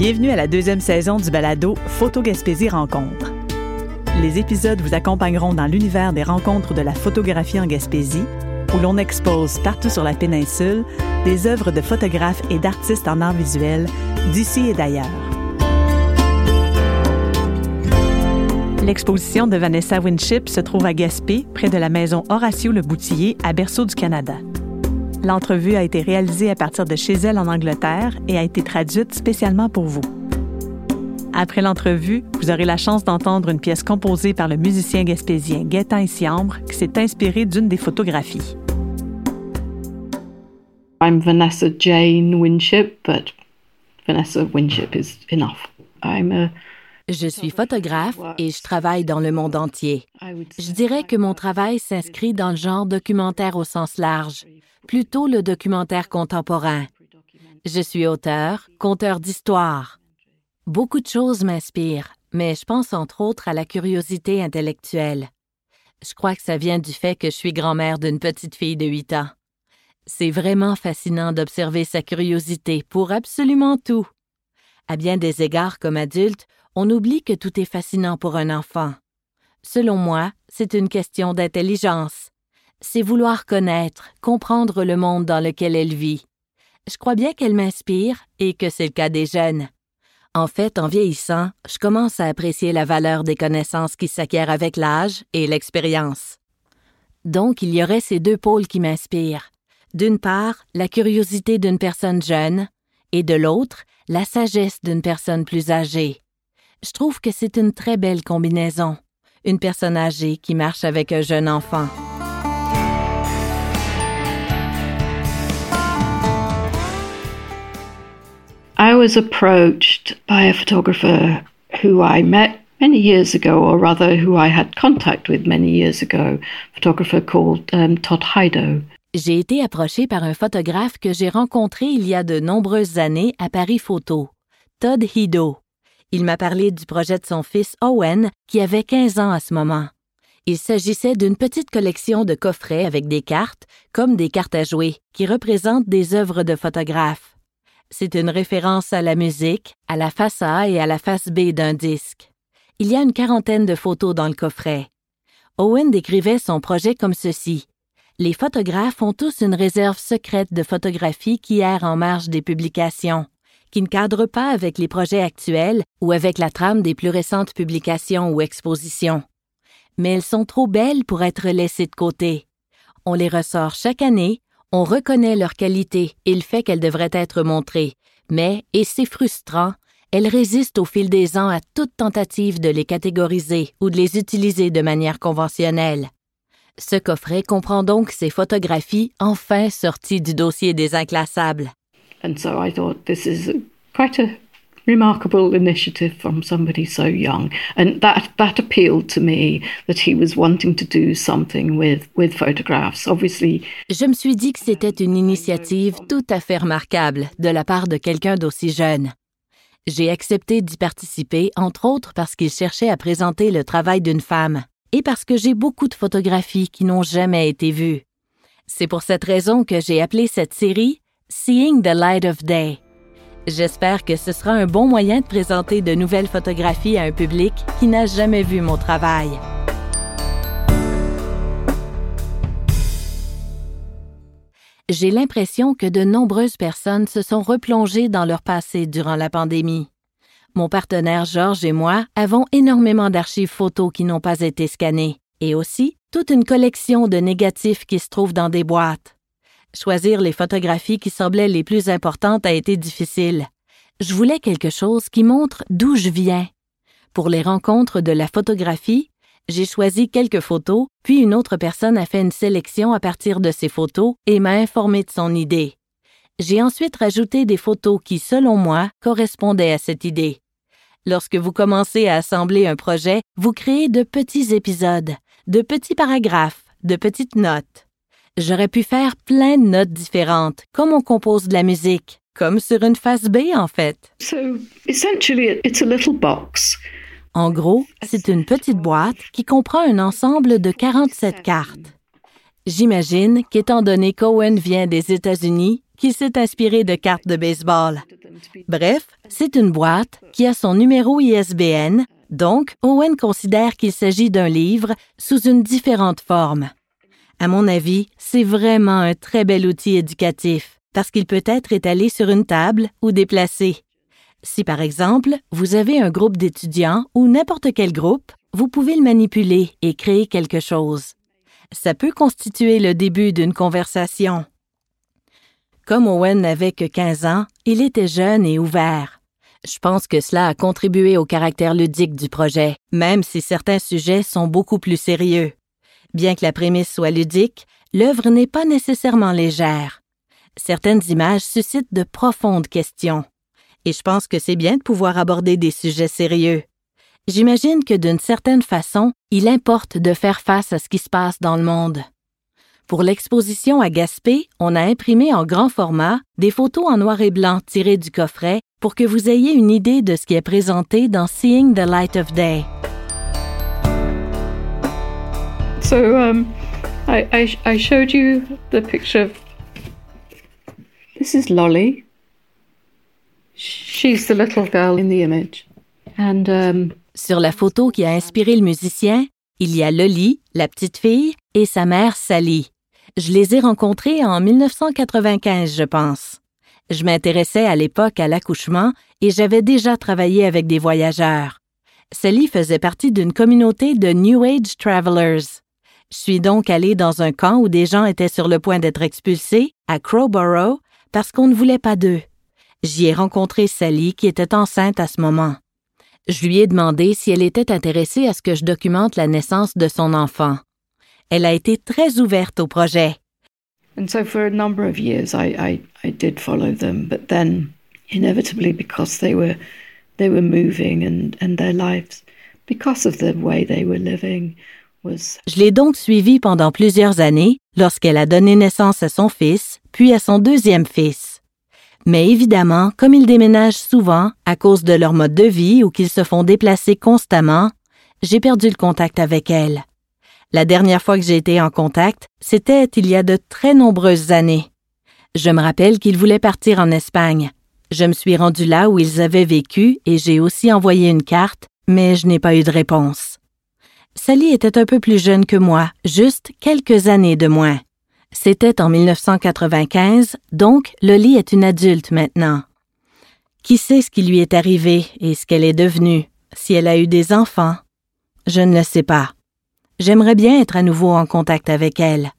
Bienvenue à la deuxième saison du balado Photo Gaspésie Rencontre. Les épisodes vous accompagneront dans l'univers des rencontres de la photographie en Gaspésie, où l'on expose partout sur la péninsule des œuvres de photographes et d'artistes en art visuel d'ici et d'ailleurs. L'exposition de Vanessa Winship se trouve à Gaspé, près de la maison Horatio Le Boutillier, à Berceau du Canada. L'entrevue a été réalisée à partir de chez elle en Angleterre et a été traduite spécialement pour vous. Après l'entrevue, vous aurez la chance d'entendre une pièce composée par le musicien gaspésien Gaétan Siambre qui s'est inspiré d'une des photographies. I'm Vanessa Jane Winship, but Vanessa Winship is enough. I'm a je suis photographe et je travaille dans le monde entier. Je dirais que mon travail s'inscrit dans le genre documentaire au sens large, plutôt le documentaire contemporain. Je suis auteur, conteur d'histoire. Beaucoup de choses m'inspirent, mais je pense entre autres à la curiosité intellectuelle. Je crois que ça vient du fait que je suis grand-mère d'une petite fille de 8 ans. C'est vraiment fascinant d'observer sa curiosité pour absolument tout. À bien des égards comme adulte, on oublie que tout est fascinant pour un enfant. Selon moi, c'est une question d'intelligence. C'est vouloir connaître, comprendre le monde dans lequel elle vit. Je crois bien qu'elle m'inspire et que c'est le cas des jeunes. En fait, en vieillissant, je commence à apprécier la valeur des connaissances qui s'acquièrent avec l'âge et l'expérience. Donc, il y aurait ces deux pôles qui m'inspirent. D'une part, la curiosité d'une personne jeune, et de l'autre, la sagesse d'une personne plus âgée. Je trouve que c'est une très belle combinaison. Une personne âgée qui marche avec un jeune enfant. I was approached by a photographer who I met many years ago, or rather, who I had contact with many years ago, a photographer called um, Todd Heido. J'ai été approché par un photographe que j'ai rencontré il y a de nombreuses années à Paris Photo, Todd Hido. Il m'a parlé du projet de son fils Owen, qui avait 15 ans à ce moment. Il s'agissait d'une petite collection de coffrets avec des cartes, comme des cartes à jouer, qui représentent des œuvres de photographes. C'est une référence à la musique, à la face A et à la face B d'un disque. Il y a une quarantaine de photos dans le coffret. Owen décrivait son projet comme ceci. Les photographes ont tous une réserve secrète de photographies qui errent en marge des publications qui ne cadrent pas avec les projets actuels ou avec la trame des plus récentes publications ou expositions. Mais elles sont trop belles pour être laissées de côté. On les ressort chaque année, on reconnaît leur qualité et le fait qu'elles devraient être montrées, mais, et c'est frustrant, elles résistent au fil des ans à toute tentative de les catégoriser ou de les utiliser de manière conventionnelle. Ce coffret comprend donc ces photographies enfin sorties du dossier des inclassables. And so I thought this is quite a remarkable initiative from somebody so young. And that, that appealed to me that he was wanting to do something with, with photographs. Obviously. Je me suis dit que c'était une initiative tout à fait remarquable de la part de quelqu'un d'aussi jeune. J'ai accepté d'y participer, entre autres parce qu'il cherchait à présenter le travail d'une femme et parce que j'ai beaucoup de photographies qui n'ont jamais été vues. C'est pour cette raison que j'ai appelé cette série Seeing the Light of Day. J'espère que ce sera un bon moyen de présenter de nouvelles photographies à un public qui n'a jamais vu mon travail. J'ai l'impression que de nombreuses personnes se sont replongées dans leur passé durant la pandémie. Mon partenaire Georges et moi avons énormément d'archives photos qui n'ont pas été scannées et aussi toute une collection de négatifs qui se trouvent dans des boîtes. Choisir les photographies qui semblaient les plus importantes a été difficile. Je voulais quelque chose qui montre d'où je viens. Pour les rencontres de la photographie, j'ai choisi quelques photos, puis une autre personne a fait une sélection à partir de ces photos et m'a informé de son idée. J'ai ensuite rajouté des photos qui, selon moi, correspondaient à cette idée. Lorsque vous commencez à assembler un projet, vous créez de petits épisodes, de petits paragraphes, de petites notes. J'aurais pu faire plein de notes différentes, comme on compose de la musique, comme sur une face B en fait. En gros, c'est une petite boîte qui comprend un ensemble de 47 cartes. J'imagine qu'étant donné qu'Owen vient des États-Unis, qu'il s'est inspiré de cartes de baseball. Bref, c'est une boîte qui a son numéro ISBN, donc Owen considère qu'il s'agit d'un livre sous une différente forme. À mon avis, c'est vraiment un très bel outil éducatif parce qu'il peut être étalé sur une table ou déplacé. Si par exemple, vous avez un groupe d'étudiants ou n'importe quel groupe, vous pouvez le manipuler et créer quelque chose. Ça peut constituer le début d'une conversation. Comme Owen n'avait que 15 ans, il était jeune et ouvert. Je pense que cela a contribué au caractère ludique du projet, même si certains sujets sont beaucoup plus sérieux. Bien que la prémisse soit ludique, l'œuvre n'est pas nécessairement légère. Certaines images suscitent de profondes questions. Et je pense que c'est bien de pouvoir aborder des sujets sérieux. J'imagine que d'une certaine façon, il importe de faire face à ce qui se passe dans le monde. Pour l'exposition à Gaspé, on a imprimé en grand format des photos en noir et blanc tirées du coffret pour que vous ayez une idée de ce qui est présenté dans Seeing the Light of Day. So um, I, showed you the picture. This is Lolly. She's the little girl in the image. And um, sur la photo qui a inspiré le musicien, il y a Lolly, la petite fille, et sa mère Sally. Je les ai rencontrés en 1995, je pense. Je m'intéressais à l'époque à l'accouchement et j'avais déjà travaillé avec des voyageurs. Sally faisait partie d'une communauté de New Age Travelers. Suis donc allée dans un camp où des gens étaient sur le point d'être expulsés, à Crowborough, parce qu'on ne voulait pas d'eux. J'y ai rencontré Sally qui était enceinte à ce moment. Je lui ai demandé si elle était intéressée à ce que je documente la naissance de son enfant. Elle a été très ouverte au projet. And so for a number of years I, did follow them, but then inevitably because they were moving and, their lives because of the way they were living Je l'ai donc suivie pendant plusieurs années lorsqu'elle a donné naissance à son fils, puis à son deuxième fils. Mais évidemment, comme ils déménagent souvent à cause de leur mode de vie ou qu'ils se font déplacer constamment, j'ai perdu le contact avec elle. La dernière fois que j'ai été en contact, c'était il y a de très nombreuses années. Je me rappelle qu'ils voulaient partir en Espagne. Je me suis rendue là où ils avaient vécu et j'ai aussi envoyé une carte, mais je n'ai pas eu de réponse. Sally était un peu plus jeune que moi, juste quelques années de moins. C'était en 1995, donc Loli est une adulte maintenant. Qui sait ce qui lui est arrivé et ce qu'elle est devenue, si elle a eu des enfants? Je ne le sais pas. J'aimerais bien être à nouveau en contact avec elle.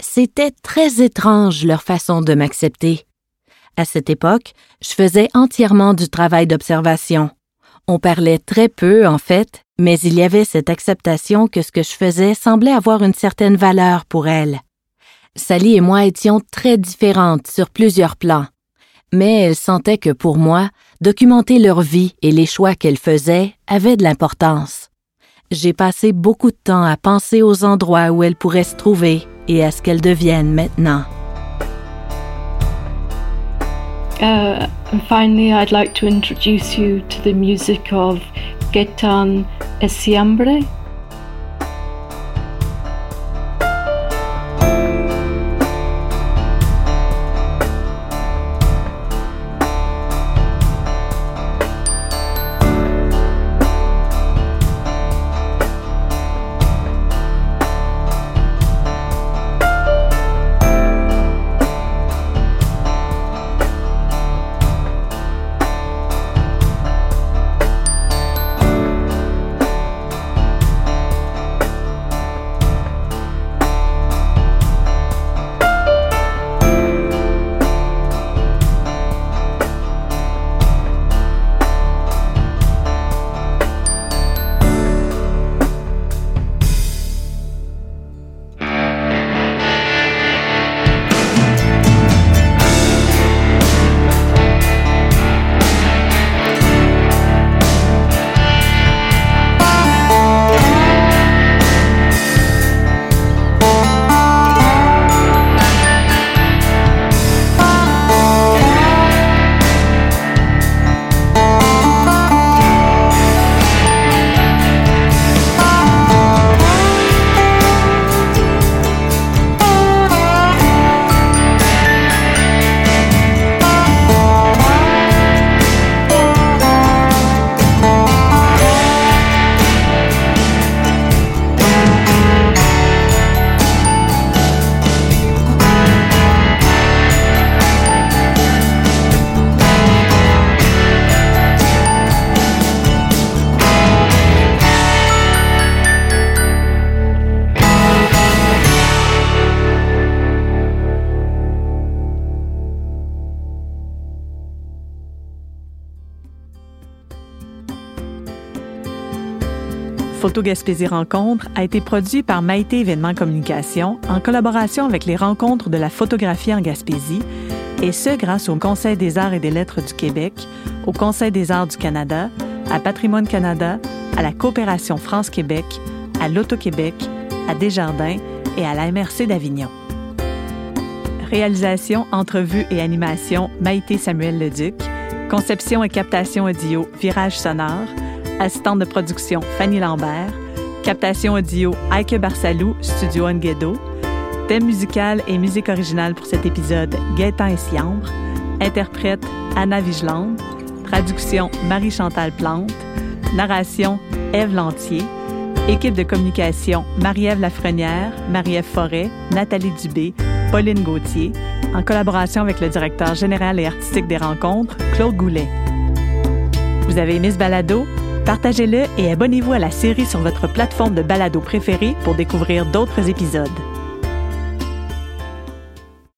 C'était très étrange leur façon de m'accepter. À cette époque, je faisais entièrement du travail d'observation. On parlait très peu, en fait, mais il y avait cette acceptation que ce que je faisais semblait avoir une certaine valeur pour elle. Sally et moi étions très différentes sur plusieurs plans, mais elle sentait que pour moi, documenter leur vie et les choix qu'elle faisait avait de l'importance j'ai passé beaucoup de temps à penser aux endroits où elle pourrait se trouver et à ce qu'elle devienne maintenant. Uh, and finally, I'd like to introduce you to the music of Gaetan Esiambre. Photo Gaspésie Rencontre a été produit par Maïté Événements Communication en collaboration avec les rencontres de la photographie en Gaspésie, et ce grâce au Conseil des arts et des lettres du Québec, au Conseil des arts du Canada, à Patrimoine Canada, à la Coopération France-Québec, à l'Auto-Québec, à Desjardins et à la MRC d'Avignon. Réalisation, entrevue et animation Maïté Samuel Leduc. Conception et captation audio Virage Sonore. Assistante de production Fanny Lambert. Captation audio Aike Barsalou, Studio Onguedo. Thème musical et musique originale pour cet épisode Gaëtan et Siambre. Interprète Anna Vigeland. Traduction Marie-Chantal Plante. Narration Ève Lantier. Équipe de communication Marie-Ève Lafrenière, Marie-Ève Forêt, Nathalie Dubé, Pauline Gauthier, en collaboration avec le directeur général et artistique des rencontres, Claude Goulet. Vous avez aimé ce balado? Partagez-le et abonnez-vous à la série sur votre plateforme de balado préférée pour découvrir d'autres épisodes.